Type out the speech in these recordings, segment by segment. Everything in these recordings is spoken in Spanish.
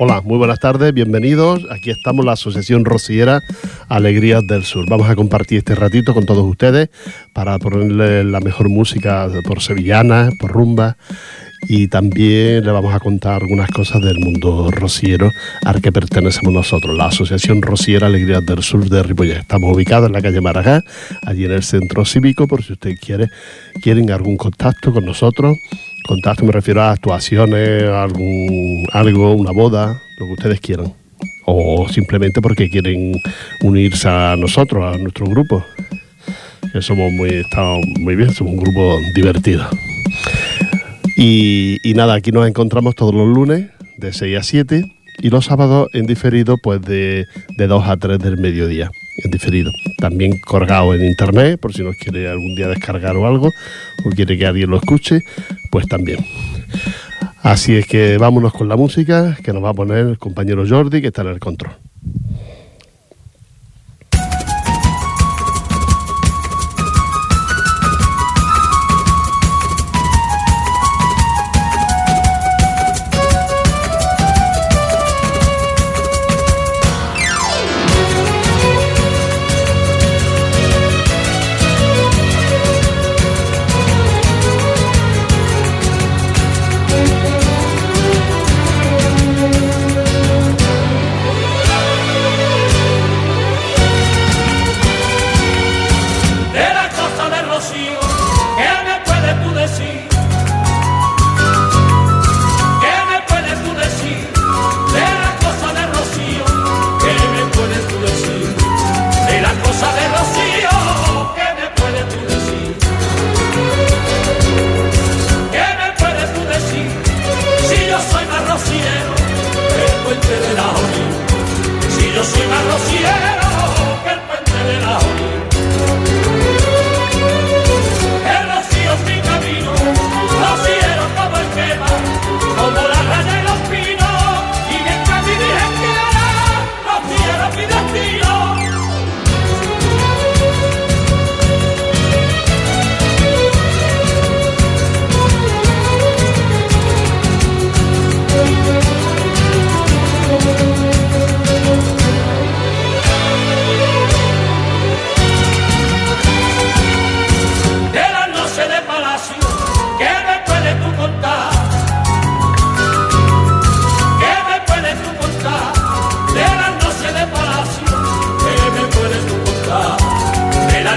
Hola, muy buenas tardes, bienvenidos. Aquí estamos la Asociación Rociera Alegrías del Sur. Vamos a compartir este ratito con todos ustedes para ponerle la mejor música por sevillanas, por rumba y también le vamos a contar algunas cosas del mundo rociero al que pertenecemos nosotros, la Asociación Rociera Alegrías del Sur de Ripollet. Estamos ubicados en la calle Maragá, allí en el centro cívico, por si usted quiere, quieren algún contacto con nosotros Contacto me refiero a actuaciones, algún, algo, una boda, lo que ustedes quieran. O simplemente porque quieren unirse a nosotros, a nuestro grupo. Que somos muy, estamos muy bien, somos un grupo divertido. Y, nada, aquí nos encontramos todos los lunes de 6 a 7 y los sábados en diferido pues de, de 2 a 3 del mediodía en diferido. También colgado en internet, por si nos quiere algún día descargar o algo, o quiere que alguien lo escuche, pues también. Así es que vámonos con la música que nos va a poner el compañero Jordi, que está en el control.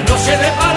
no se le va.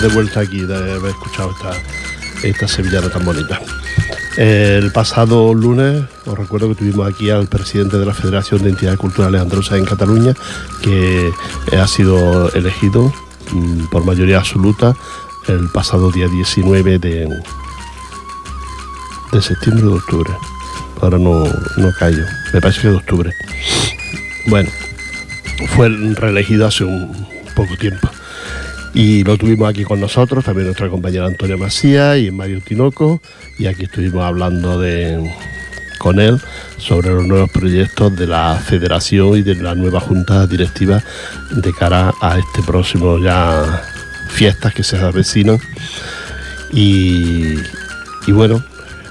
De vuelta aquí de haber escuchado esta, esta sevillana tan bonita. El pasado lunes, os recuerdo que tuvimos aquí al presidente de la Federación de Entidades Culturales Androsas en Cataluña, que ha sido elegido mm, por mayoría absoluta el pasado día 19 de, de septiembre o de octubre. Ahora no, no callo, me parece que de octubre. Bueno, fue reelegido hace un poco tiempo y lo tuvimos aquí con nosotros, también nuestra compañera Antonia Macía y Mario Tinoco, y aquí estuvimos hablando de, con él sobre los nuevos proyectos de la federación y de la nueva junta directiva de cara a este próximo ya fiestas que se avecinan. Y, y bueno,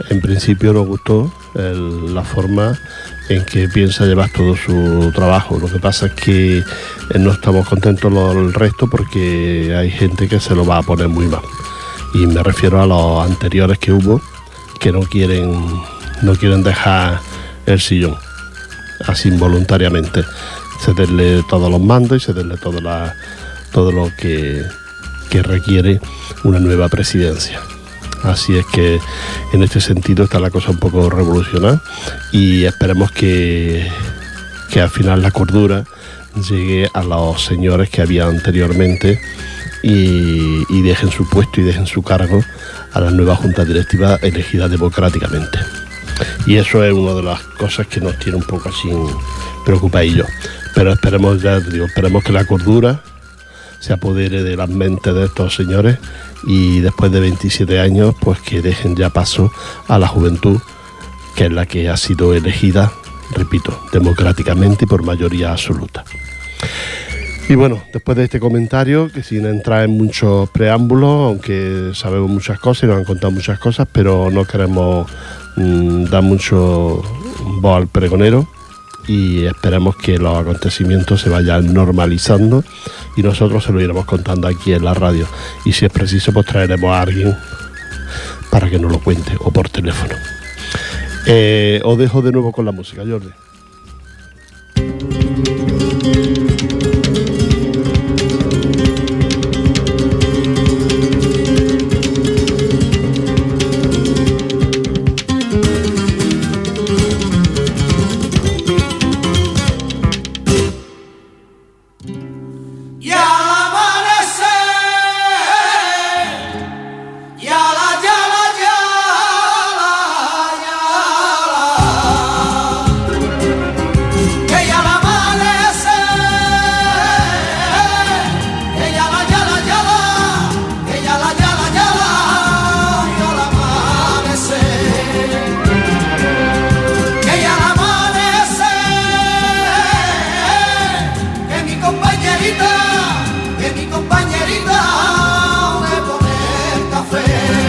en principio nos gustó la forma en que piensa llevar todo su trabajo. Lo que pasa es que eh, no estamos contentos el resto porque hay gente que se lo va a poner muy mal. Y me refiero a los anteriores que hubo que no quieren, no quieren dejar el sillón así involuntariamente. Cederle todos los mandos y todo, la, todo lo que requiere una nueva presidencia. Así es que en este sentido está la cosa un poco revolucionada y esperemos que, que al final la cordura llegue a los señores que había anteriormente y, dejen su puesto y dejen su cargo a la nueva junta directiva elegida democráticamente. Y eso es una de las cosas que nos tiene un poco así preocupadillos. Pero esperemos, ya digo, esperemos que la cordura se apodere de las mentes de estos señores y después de 27 años pues que dejen ya paso a la juventud que es la que ha sido elegida, repito, democráticamente y por mayoría absoluta. Y bueno, después de este comentario, que sin entrar en muchos preámbulos, aunque sabemos muchas cosas y nos han contado muchas cosas, pero no queremos mm, dar mucho voz al pregonero, y esperemos que los acontecimientos se vayan normalizando y nosotros se lo iremos contando aquí en la radio. Y si es preciso, pues traeremos a alguien para que nos lo cuente o por teléfono. Eh, os dejo de nuevo con la música, Jordi. compañerita, que mi compañerita me pone café.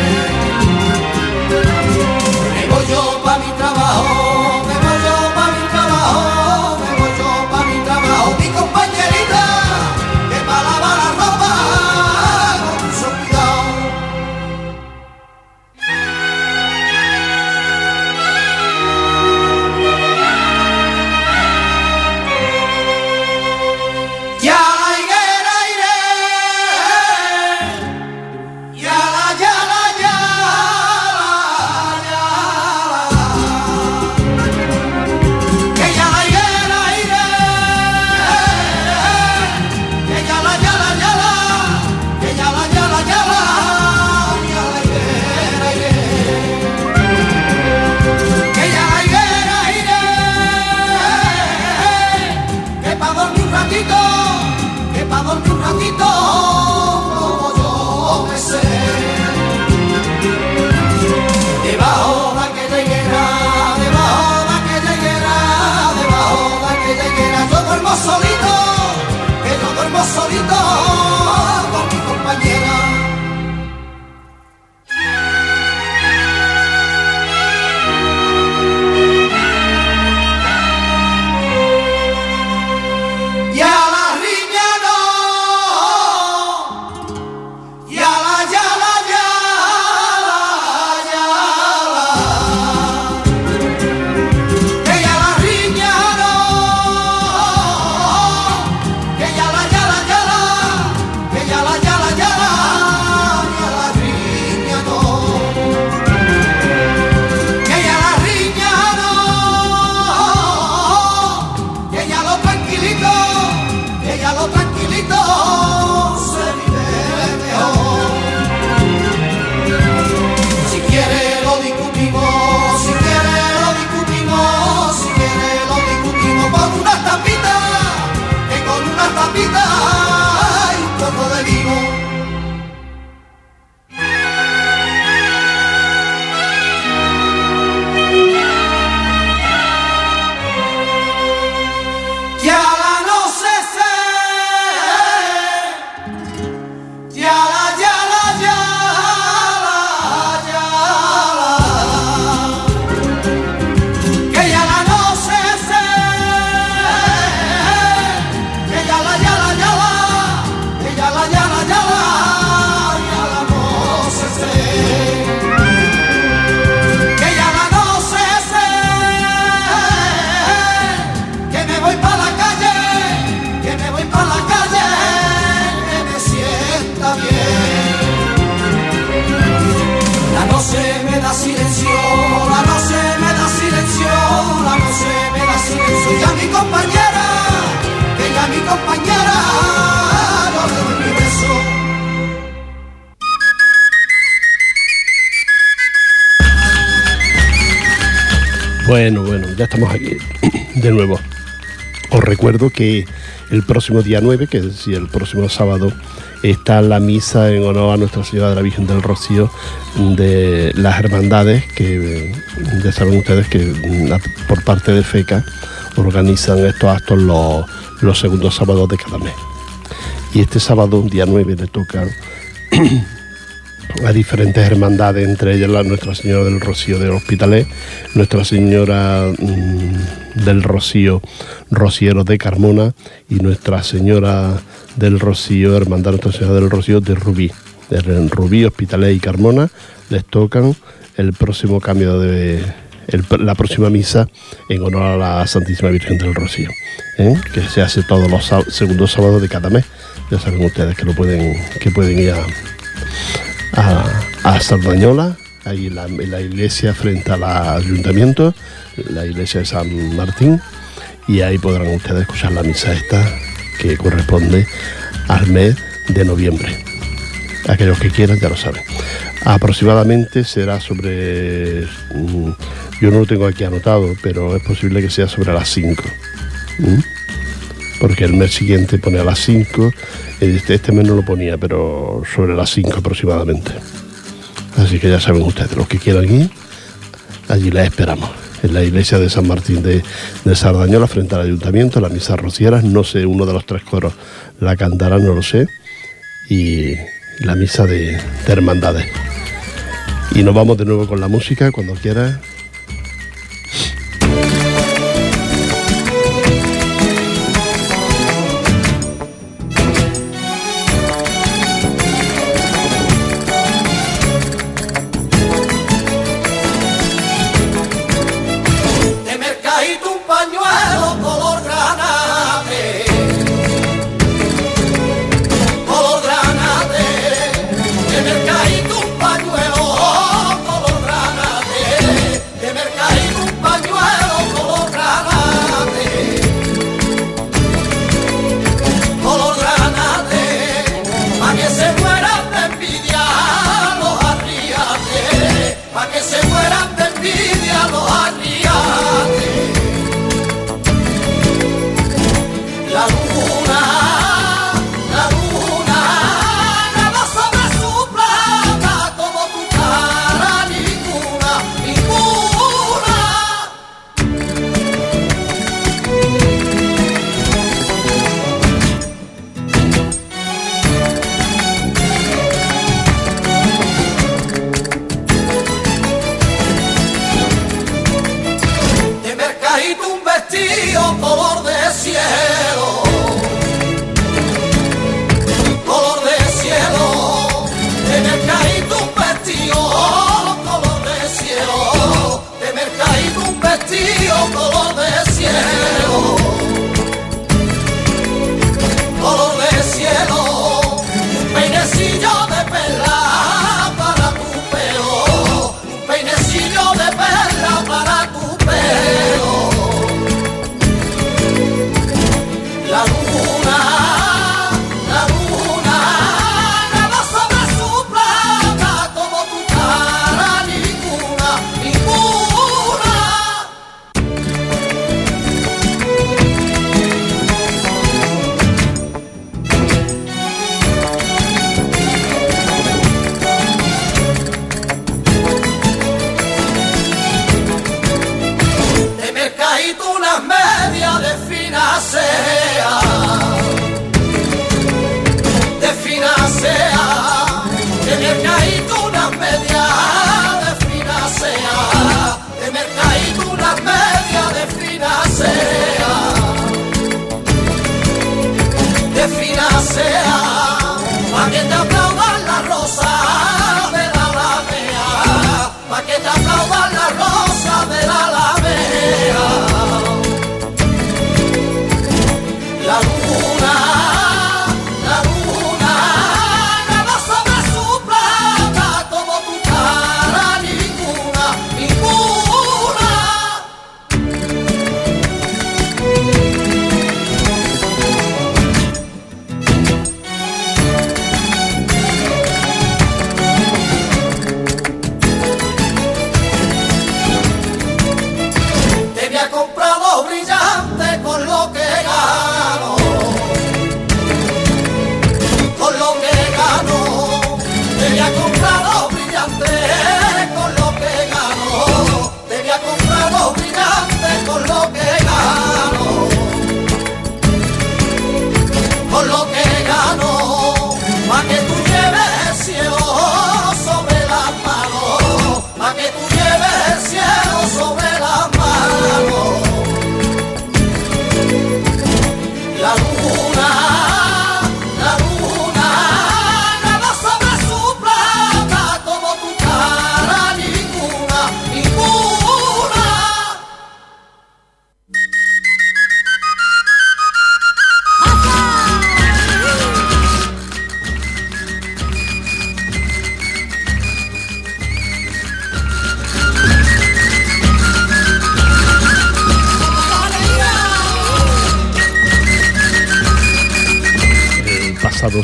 Bueno, bueno, ya estamos aquí de nuevo. Os recuerdo que el próximo día 9, que es decir, el próximo sábado, está la misa en honor a Nuestra Señora de la Virgen del Rocío de las hermandades, que ya saben ustedes que por parte de FECA organizan estos actos los, los segundos sábados de cada mes. Y este sábado, día 9, le toca a diferentes hermandades, entre ellas la Nuestra Señora del Rocío de Hospitalet, Nuestra Señora mm, del Rocío Rociero de Carmona y Nuestra Señora del Rocío, Hermandad Nuestra Señora del Rocío de Rubí. De Rubí, Hospitalet y Carmona les tocan el próximo cambio de la próxima misa en honor a la Santísima Virgen del Rocío, ¿eh? que se hace todos los segundos sábados de cada mes. Ya saben ustedes que lo pueden, que pueden ir a, a, Sardañola, ahí en la, iglesia frente al ayuntamiento, la iglesia de San Martín, y ahí podrán ustedes escuchar la misa esta que corresponde al mes de noviembre. Aquellos que quieran ya lo saben. Aproximadamente será sobre, mm, yo no lo tengo aquí anotado, pero es posible que sea sobre las 5 porque el mes siguiente pone a las 5, este, este, mes no lo ponía, pero sobre las 5 aproximadamente. Así que ya saben ustedes, los que quieran ir, allí les esperamos. En la iglesia de San Martín de, de Sardañola, frente al ayuntamiento, la misa rocieras, no sé, uno de los tres coros la cantará, no lo sé, y la misa de, de hermandades. Y nos vamos de nuevo con la música, cuando quiera.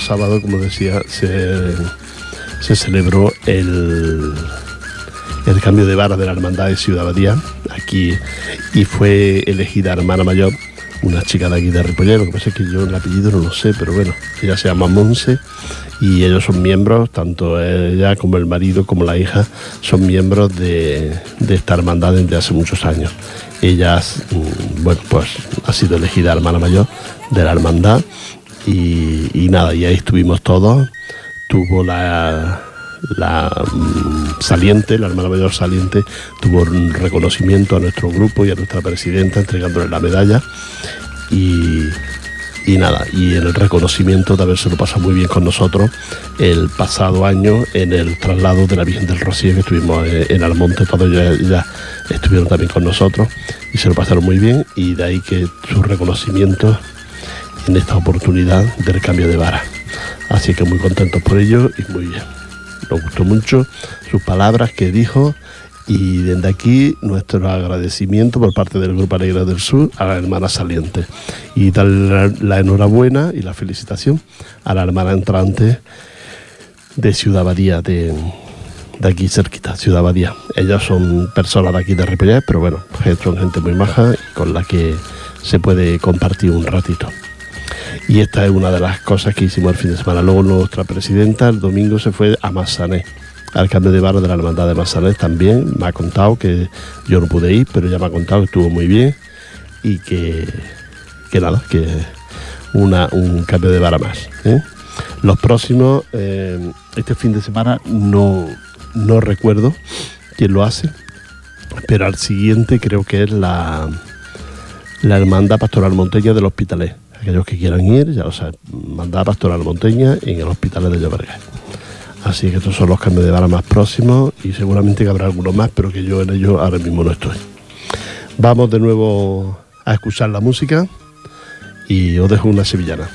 Sábado, como decía, se, celebró el, el cambio de vara de la Hermandad de Ciudad Badía, aquí, y fue elegida hermana mayor, una chica de aquí de Ripollero, lo que pasa es que yo el apellido no lo sé, pero bueno, ella se llama Monse y ellos son miembros, tanto ella como el marido como la hija, son miembros de, de esta hermandad desde hace muchos años. Ella, mm, bueno, pues ha sido elegida hermana mayor de la hermandad y, nada, y ahí estuvimos todos. Tuvo la, mm, saliente, la hermana mayor saliente, tuvo un reconocimiento a nuestro grupo y a nuestra presidenta entregándole la medalla. Y, nada, y el reconocimiento de haberse lo pasado muy bien con nosotros el pasado año en el traslado de la Virgen del Rocío que estuvimos en Almonte, todos ya, ya, estuvieron también con nosotros y se lo pasaron muy bien y de ahí que su reconocimiento en esta oportunidad del cambio de vara. Así que muy contentos por ello y muy bien. Nos gustó mucho sus palabras que dijo y desde aquí nuestro agradecimiento por parte del Grupo Alegre del Sur a la hermana saliente y darle la, enhorabuena y la felicitación a la hermana entrante de Ciudad Badía, de, de aquí cerquita, Ciudad Badía. Ellas son personas de aquí de Ripollet, pero bueno, son gente muy maja con la que se puede compartir un ratito. Y esta es una de las cosas que hicimos el fin de semana. Luego nuestra presidenta el domingo se fue a Massané, al cambio de barro de la Hermandad de Massané también. Me ha contado que yo no pude ir, pero ya me ha contado que estuvo muy bien y que, que nada, que una, un cambio de vara más. ¿eh? Los próximos, eh, este fin de semana no, no recuerdo quién lo hace, pero al siguiente creo que es la, la Hermandad Pastoral Monteña del Hospitalet aquellos que quieran ir, ya lo saben, mandar a Pastoral Monteña en el hospital de Llobregat. Así que estos son los cambios de vara más próximos y seguramente que habrá algunos más, pero que yo en ellos ahora mismo no estoy. Vamos de nuevo a escuchar la música y os dejo una sevillana.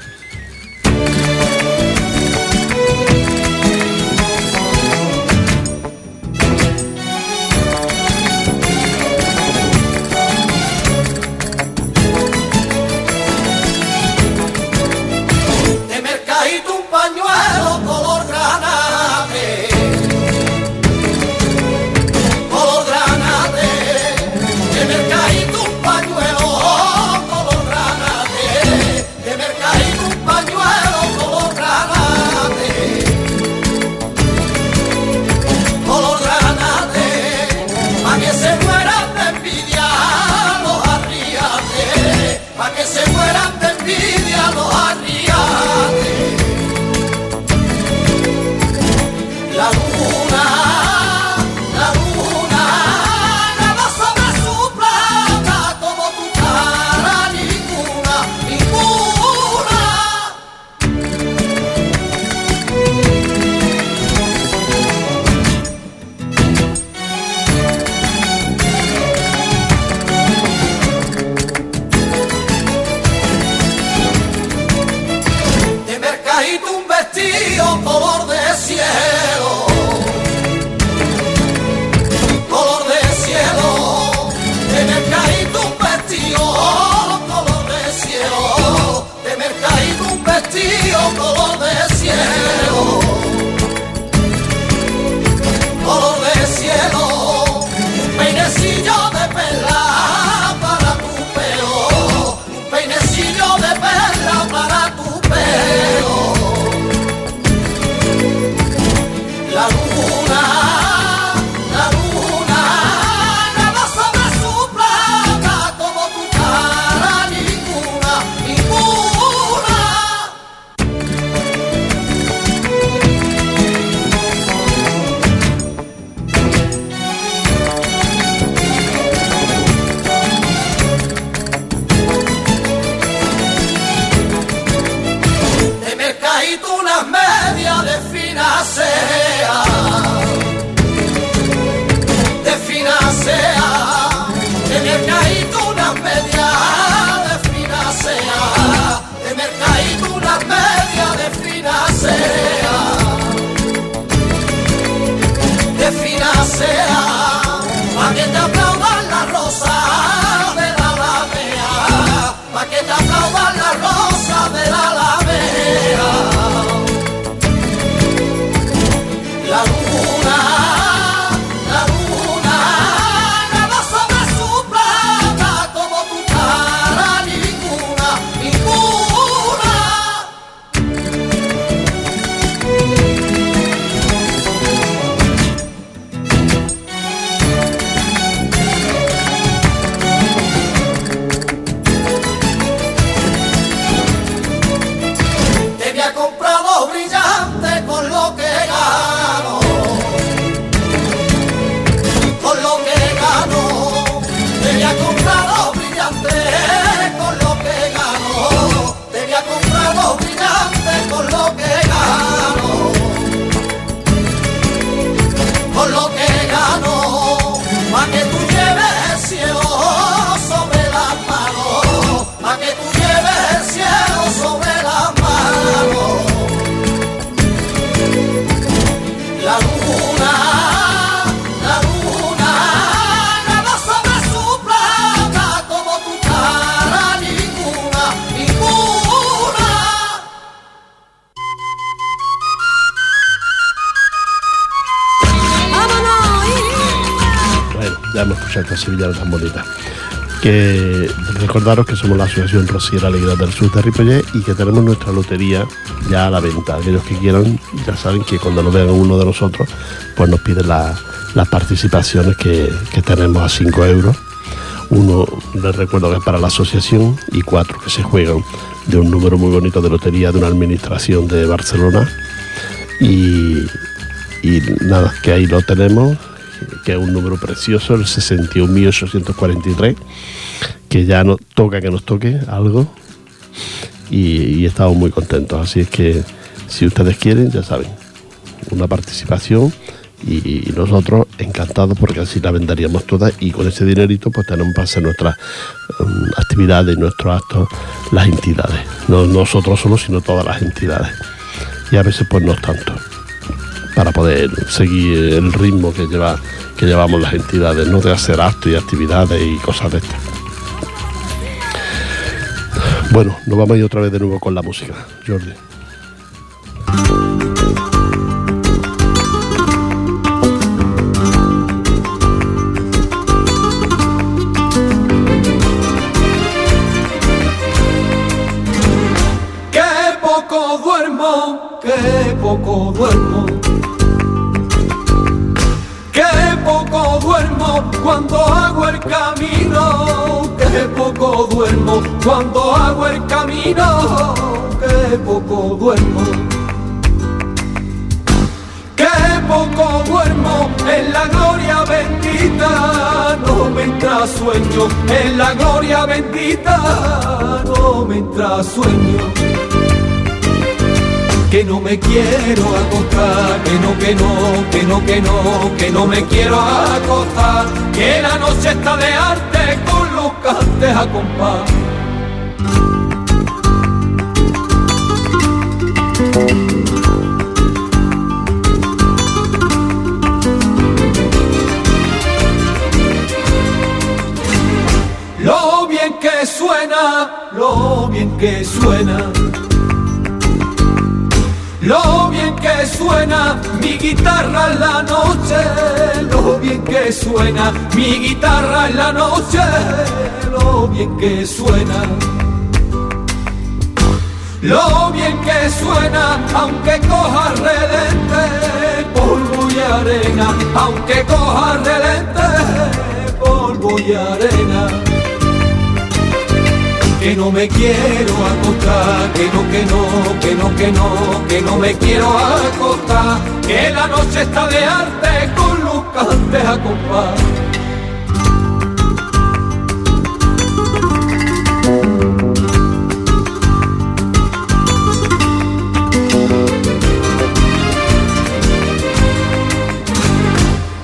dorado brillante. Esta sevillana tan bonita. Que recordaros que somos la Asociación Rosiera Alegría del Sur de Ripollet y que tenemos nuestra lotería ya a la venta. Aquellos que quieran ya saben que cuando lo vean uno de nosotros, pues nos piden las participaciones que, tenemos a 5 euros. Uno, les recuerdo que es para la asociación y cuatro que se juegan de un número muy bonito de lotería de una administración de Barcelona. Y, y nada, que ahí lo tenemos que es un número precioso, el 61.843, que ya nos toca que nos toque algo. Y, estamos muy contentos. Así es que si ustedes quieren, ya saben, una participación y, nosotros encantados porque así la venderíamos toda y con ese dinerito pues tenemos para hacer nuestras um, actividades y nuestros actos las entidades, no nosotros solos sino todas las entidades. Y a veces pues no tanto para poder seguir el ritmo que lleva que llevamos las entidades, no de hacer actos y actividades y cosas de estas. Bueno, nos vamos a ir otra vez de nuevo con la música, Jordi. Me entra sueño, en la gloria bendita, no me entra sueño que no me quiero acostar, que no, que no, que no, que no, que no me quiero acostar, que la noche está de arte con los cantes a compás. Suena, lo bien que suena. Lo bien que suena mi guitarra en la noche, lo bien que suena mi guitarra en la noche, lo bien que suena. Lo bien que suena, aunque coja relente, polvo y arena, aunque coja relente, polvo y arena que no me quiero acostar, que no, que no, que no, que no, que no me quiero acostar, que la noche está de arte con los cantes a compás.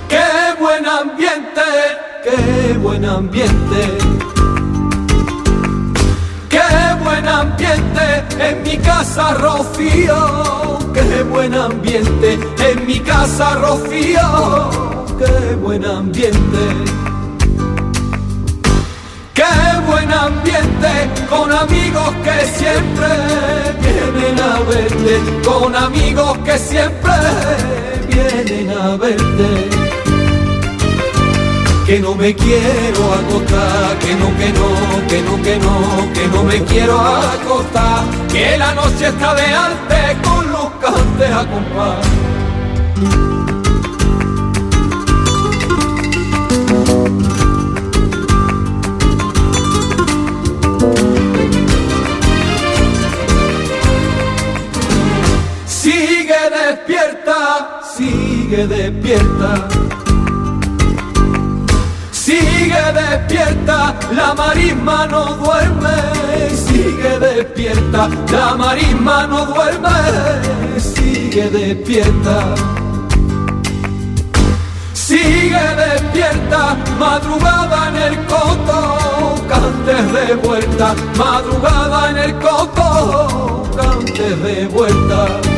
Qué buen ambiente, qué buen ambiente en mi casa, Rocío. Qué buen ambiente en mi casa, Rocío. Qué buen ambiente. Qué buen ambiente con amigos que siempre vienen a verte, con amigos que siempre vienen a verte que no me quiero acostar, que no, que no, que no, que no, que no me quiero acostar, que la noche está de arte con los cantes a compás. Sigue despierta, sigue despierta Sigue despierta la marisma no duerme, sigue despierta, la marisma no duerme, sigue despierta. Sigue despierta, madrugada en el coto, cantes de vuelta, madrugada en el coto, cantes de vuelta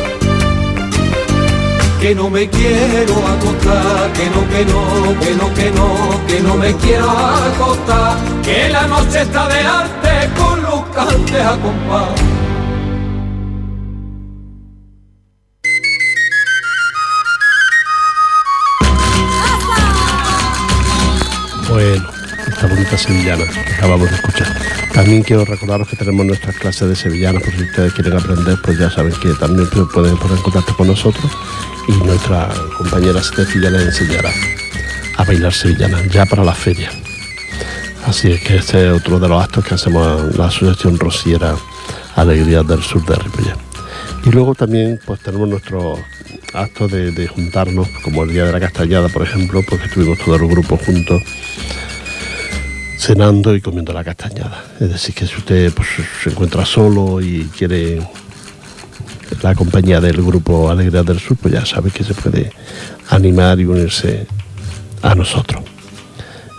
que no me quiero acostar, que no, que no, que no, que no, que no me quiero acostar, que la noche está de arte con los cantes a compás. Bueno, esta bonita sevillana que acabamos de escuchar. También quiero recordaros que tenemos nuestras clases de sevillana, por si ustedes quieren aprender, pues ya saben que también pueden poner en contacto con nosotros y nuestra compañera Steffi les enseñará a bailar sevillana ya para la feria. Así es que este es otro de los actos que hacemos en la Asociación Rosiera Alegrías del Sur de Ripollet. Y luego también pues tenemos nuestros actos de, juntarnos, como el Día de la Castañada, por ejemplo, porque estuvimos todo el grupo juntos cenando y comiendo la castañada. Es decir, que si usted pues, se encuentra solo y quiere la compañía del grupo Alegría del Sur, pues ya sabe que se puede animar y unirse a nosotros.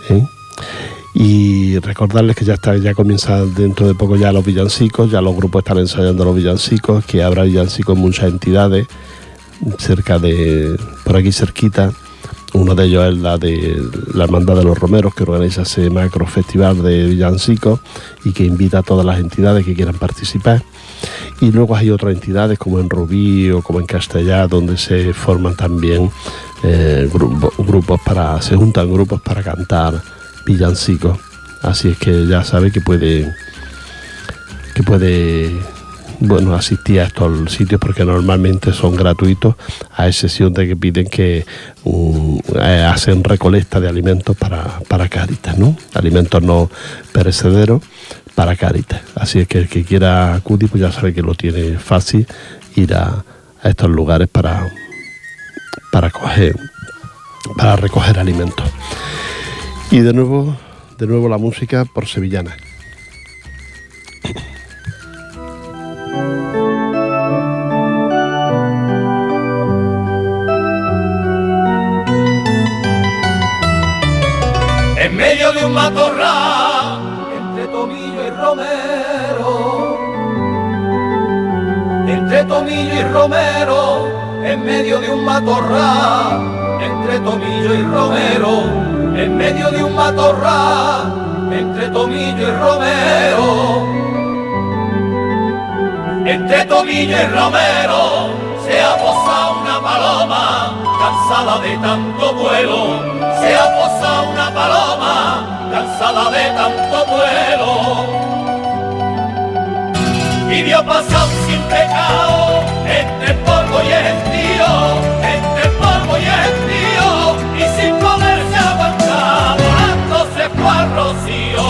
¿eh? Y recordarles que ya está, ya dentro de poco ya los villancicos, ya los grupos están ensayando los villancicos, que habrá villancicos en muchas entidades, cerca de, por aquí cerquita. Uno de ellos es la de la Hermandad de los Romeros, que organiza ese macro festival de villancicos y que invita a todas las entidades que quieran participar. Y luego hay otras entidades como en Rubí como en Castellá, donde se forman también eh, grupos para, se juntan grupos para cantar villancicos. Así es que ya sabe que puede, que puede bueno, asistir a estos sitios porque normalmente son gratuitos, a excepción de que piden que eh, hacen recolecta de alimentos para, para Caritas, ¿no? Alimentos no perecederos para Caritas. Así es que el que quiera acudir, pues ya sabe que lo tiene fácil ir a, estos lugares para, para, coger, para recoger alimentos. Y de nuevo, de nuevo la música por Sevillana. Tomillo y Romero, en medio de un matorral, entre Tomillo y Romero, en medio de un matorral, entre Tomillo y Romero, entre Tomillo y Romero, se ha posado una paloma, cansada de tanto vuelo, se ha posado una paloma, cansada de tanto vuelo y vio pasar sin pecado entre polvo y estío, entre polvo y estío, y sin poderse aguantar, volando se fue al rocío.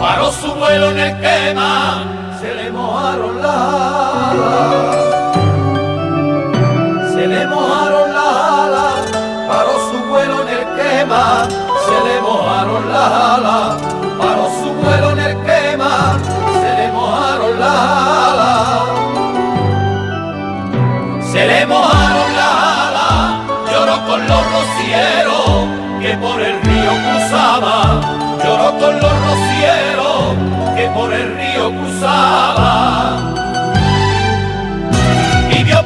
Paró su vuelo en el quema las paró su vuelo en el quema, se le mojaron las alas. Se le mojaron las alas, lloró con los rocieros que por el río cruzaba, lloró con los rocieros que por el río cruzaba.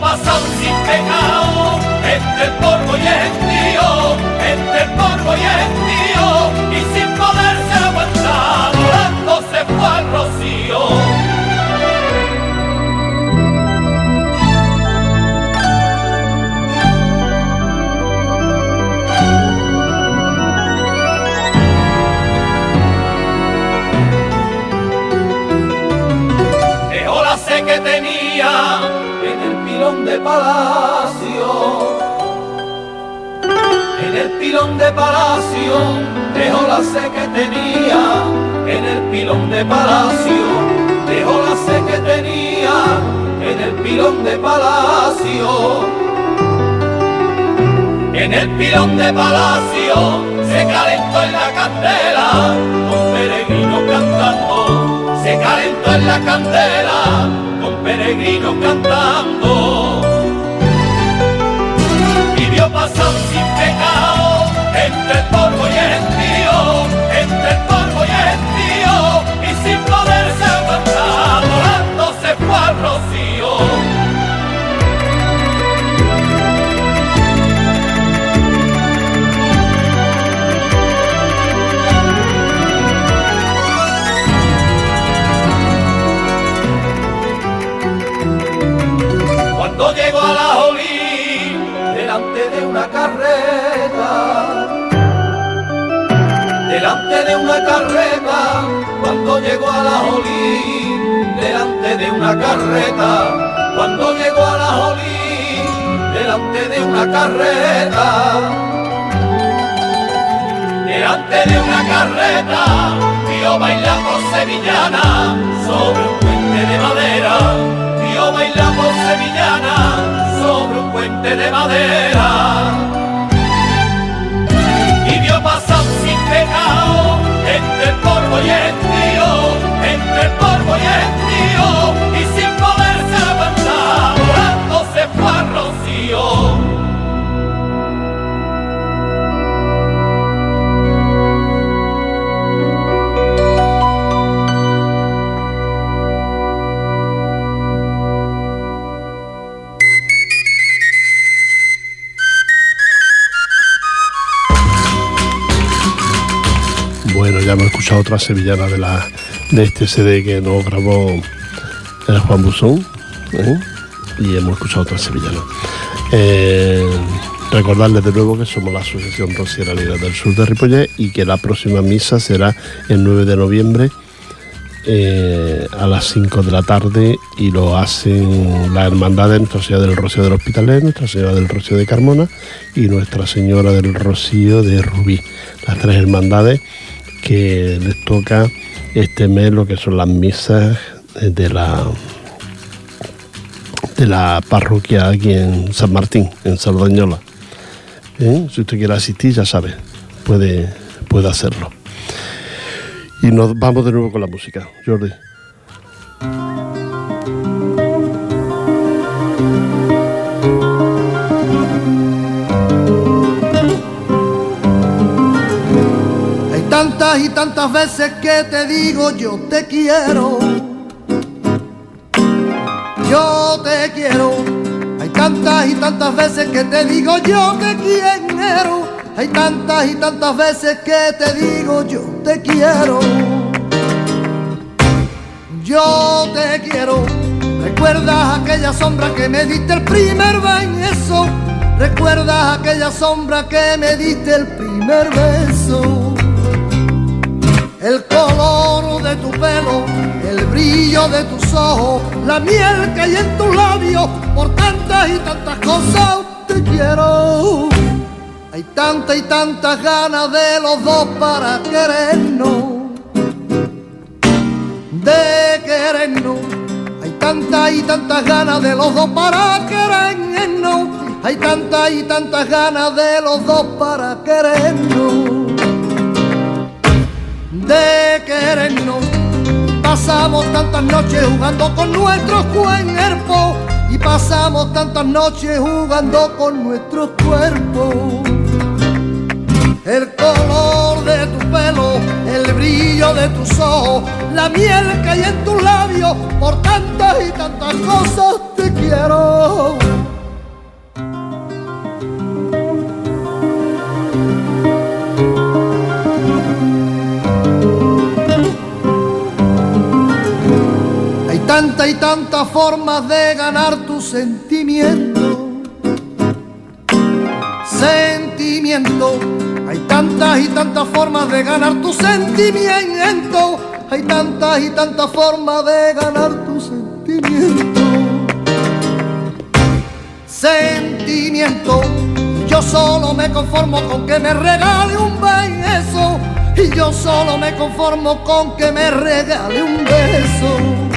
Pasado sin pecado, entre el polvo y el tío, entre el polvo y el tío, palacio. En el pilón de palacio dejó la sé que tenía en el pilón de palacio, dejó la sed que tenía en el pilón de palacio. En el pilón de palacio se calentó en la candela, con peregrinos cantando, se calentó en la candela, con peregrinos cantando. El polvo una carreta, cuando llegó a la Jolín, delante de una carreta, delante de una carreta, vio bailando sevillana sobre un puente de madera. Yo bailamos sevillana sobre un puente de madera. Y vio pasar sin pecado entre el polvo y el tío, entre el polvo y el hemos escuchado otra sevillana de la de este CD que nos grabó Juan Buzón ¿eh? y hemos escuchado otra sevillana. Eh, recordarles de nuevo que somos la Asociación Rociera Libre del Sur de Ripollet y que la próxima misa será el 9 de noviembre eh, a las 5 de la tarde y lo hacen la Hermandad de Nuestra Señora del Rocío del Hospitalet, Nuestra Señora del Rocío de Carmona y Nuestra Señora del Rocío de Rubí. Las tres hermandades que les toca este mes lo que son las misas de la de la parroquia aquí en San Martín, en Sardañola. ¿Eh? Si usted quiere asistir, ya sabe, puede, puede hacerlo. Y nos vamos de nuevo con la música, Jordi. Tantas y tantas veces que te digo yo te quiero. Yo te quiero. Hay tantas y tantas veces que te digo yo te quiero. Hay tantas y tantas veces que te digo yo te quiero. Yo te quiero. ¿Recuerdas aquella sombra que me diste el primer beso? ¿Recuerdas aquella sombra que me diste el primer beso? El color de tu pelo, el brillo de tus ojos, la miel que hay en tus labios, por tantas y tantas cosas te quiero. Hay tantas y tantas ganas de los dos para querernos, de querernos. Hay tantas y tantas ganas de los dos para querernos. Hay tantas y tantas ganas de los dos para querernos, de querernos. Pasamos tantas noches jugando con nuestros cuerpos y pasamos tantas noches jugando con nuestros cuerpos. El color de tu pelo, el brillo de tus ojos, la miel que hay en tus labios, por tantas y tantas cosas te quiero. Hay tantas y tantas formas de ganar tu sentimiento. Sentimiento. Hay tantas y tantas formas de ganar tu sentimiento. Hay tantas y tantas formas de ganar tu sentimiento. Sentimiento. Yo solo me conformo con que me regale un beso. y yo solo me conformo con que me regale un beso.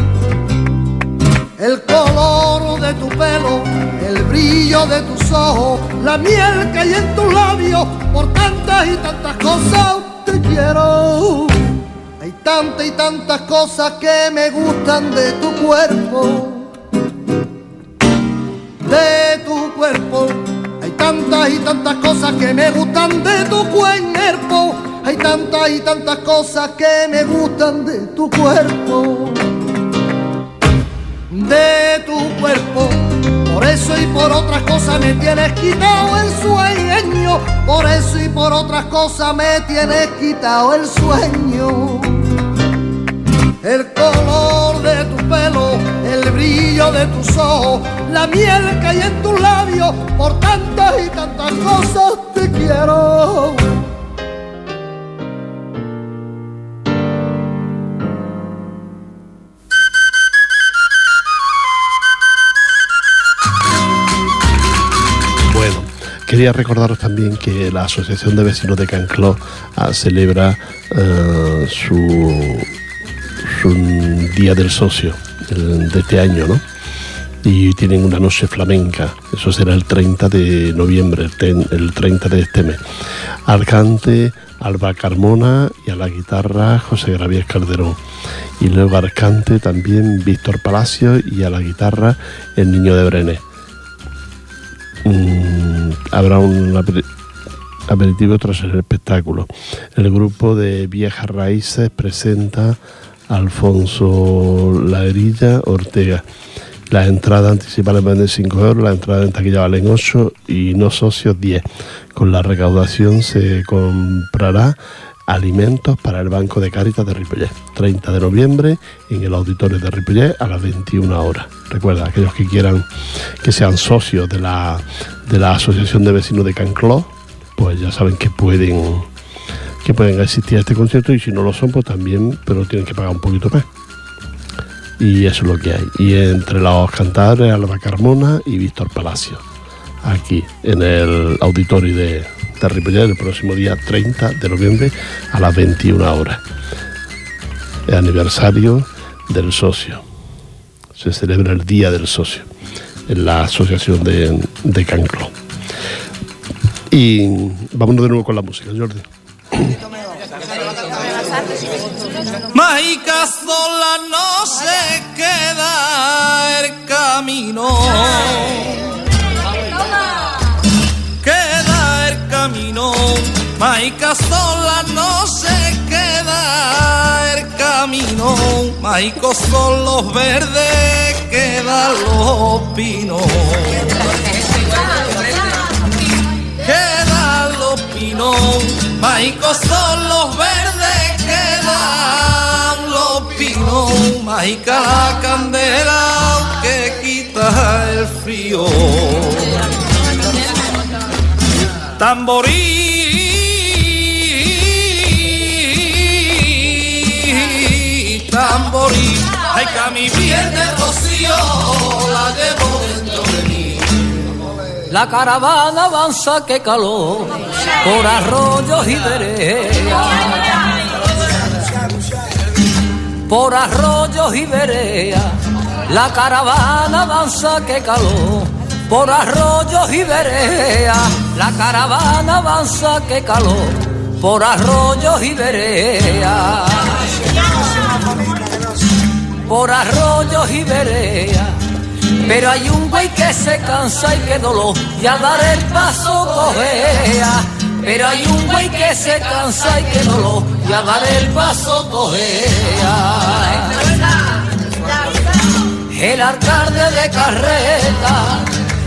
El color de tu pelo, el brillo de tus ojos, la miel que hay en tus labios, por tantas y tantas cosas te quiero. Hay tantas y tantas cosas que me gustan de tu cuerpo, de tu cuerpo. Hay tantas y tantas cosas que me gustan de tu cuerpo. Hay tantas y tantas cosas que me gustan de tu cuerpo. De tu cuerpo. Por eso y por otras cosas me tienes quitado el sueño. Por eso y por otras cosas me tienes quitado el sueño. El color de tu pelo, el brillo de tus ojos, la miel que hay en tus labios, por tantas y tantas cosas te quiero. Quería recordaros también que la Asociación de Vecinos de Cancló ah, celebra eh, su, su Día del Socio el- de este año, ¿no? Y tienen una noche flamenca, eso será el 30 de noviembre, el, ten- el 30 de este mes. Al cante Alba Carmona y a la guitarra José Gravier Calderón. Y luego al cante también Víctor Palacio y a la guitarra el Niño de Brenes. Mm, habrá un aperi- aperitivo tras el espectáculo. El grupo de Viejas Raíces presenta a Alfonso Laerilla Ortega. Las entradas anticipadas valen 5 euros, las entradas en taquilla valen 8 y no socios 10. Con la recaudación se comprará alimentos para el Banco de Cáritas de Ripollet. 30 de noviembre en el auditorio de Ripollet a las 21 horas. Recuerda, aquellos que quieran que sean socios de la, de la Asociación de Vecinos de Cancló, pues ya saben que pueden que pueden asistir a este concierto y si no lo son, pues también, pero tienen que pagar un poquito más. Y eso es lo que hay. Y entre los cantadores, Alba Carmona y Víctor Palacio, aquí en el auditorio de, de Ripollet el próximo día 30 de noviembre a las 21 horas. El aniversario del socio. Se celebra el Día del Socio en la Asociación de, de Cancló. Y vámonos de nuevo con la música, Jordi. Mágica sola no se queda el camino. Mágica sola no se queda el camino. Mágicos son los verdes, quedan los pinos. Quedan los pinos, mágicos son los verdes, quedan los pinos, mágica la candela que quita el frío. Tamborí, tamborí, ay que mi piel rocío la llevo dentro de mí. La caravana avanza que calor por arroyos y veredas. Por arroyos y veredas. La caravana avanza que calor por arroyos y veredas. La caravana avanza que calor por arroyos y veredas. Por arroyos y veredas. Pero hay un güey que se cansa y que dolor y dar el paso cojea. Pero hay un güey que se cansa y que dolor y dar el paso cojea. El alcalde de carreta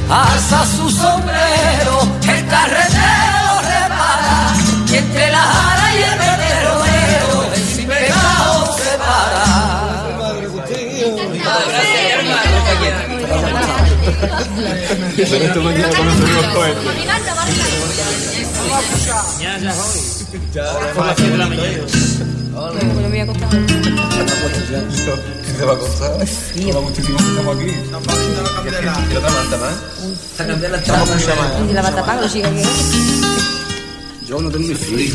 alza su sombrero, el carretero repara y entre la ¿Qué te va a costar? Hola, muchísimo que estamos aquí. ¿Y otra manta más? Estamos escuchando más. Y la va a tapar, lo sigue aquí. Yo no tengo ni frío.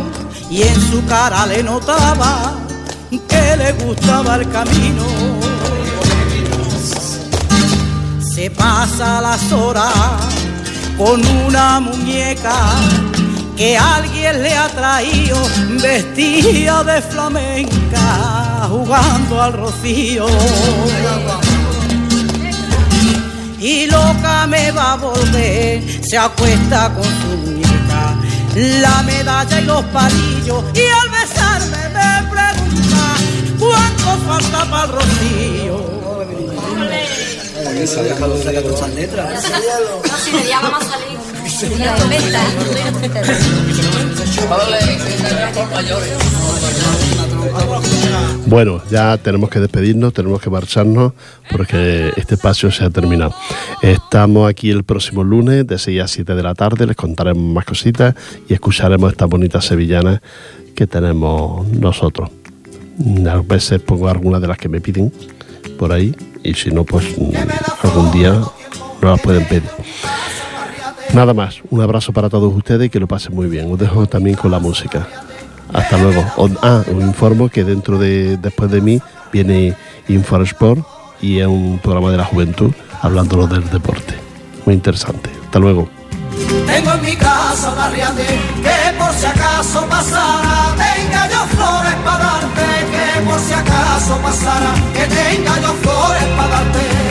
y en su cara le notaba que le gustaba el camino. Se pasa las horas con una muñeca que alguien le ha traído vestida de flamenca jugando al rocío y loca me va a volver, se acuesta con su la medalla y los palillos, y al besarme me pregunta cuánto falta para el rocío. Se ha dejado sacar esas letras. No, si me llama más salir. Bueno, ya tenemos que despedirnos, tenemos que marcharnos porque este espacio se ha terminado. Estamos aquí el próximo lunes de 6 a 7 de la tarde, les contaremos más cositas y escucharemos estas bonitas sevillanas que tenemos nosotros. A veces pongo algunas de las que me piden por ahí y si no, pues algún día no las pueden pedir. Nada más, un abrazo para todos ustedes y que lo pasen muy bien. Os dejo también con la música. Hasta luego. ah, informo que dentro de, después de mí, viene Infosport y es un programa de la juventud hablando del deporte. Muy interesante. Hasta luego. Tengo en mi casa una que por si acaso pasara, tenga yo flores para darte, que por si acaso pasara, que tenga yo flores para darte.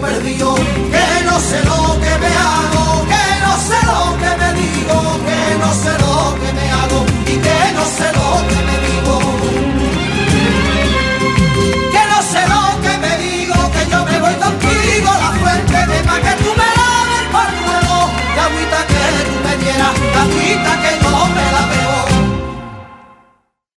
perdido, que no sé lo que me hago, que no sé lo que me digo, que no sé lo que me hago y que no sé lo que me digo. Que no sé lo que me digo, que yo me voy contigo, la fuente de pa' que tú me laves por fuego, la agüita que tú me dieras, la agüita que yo me la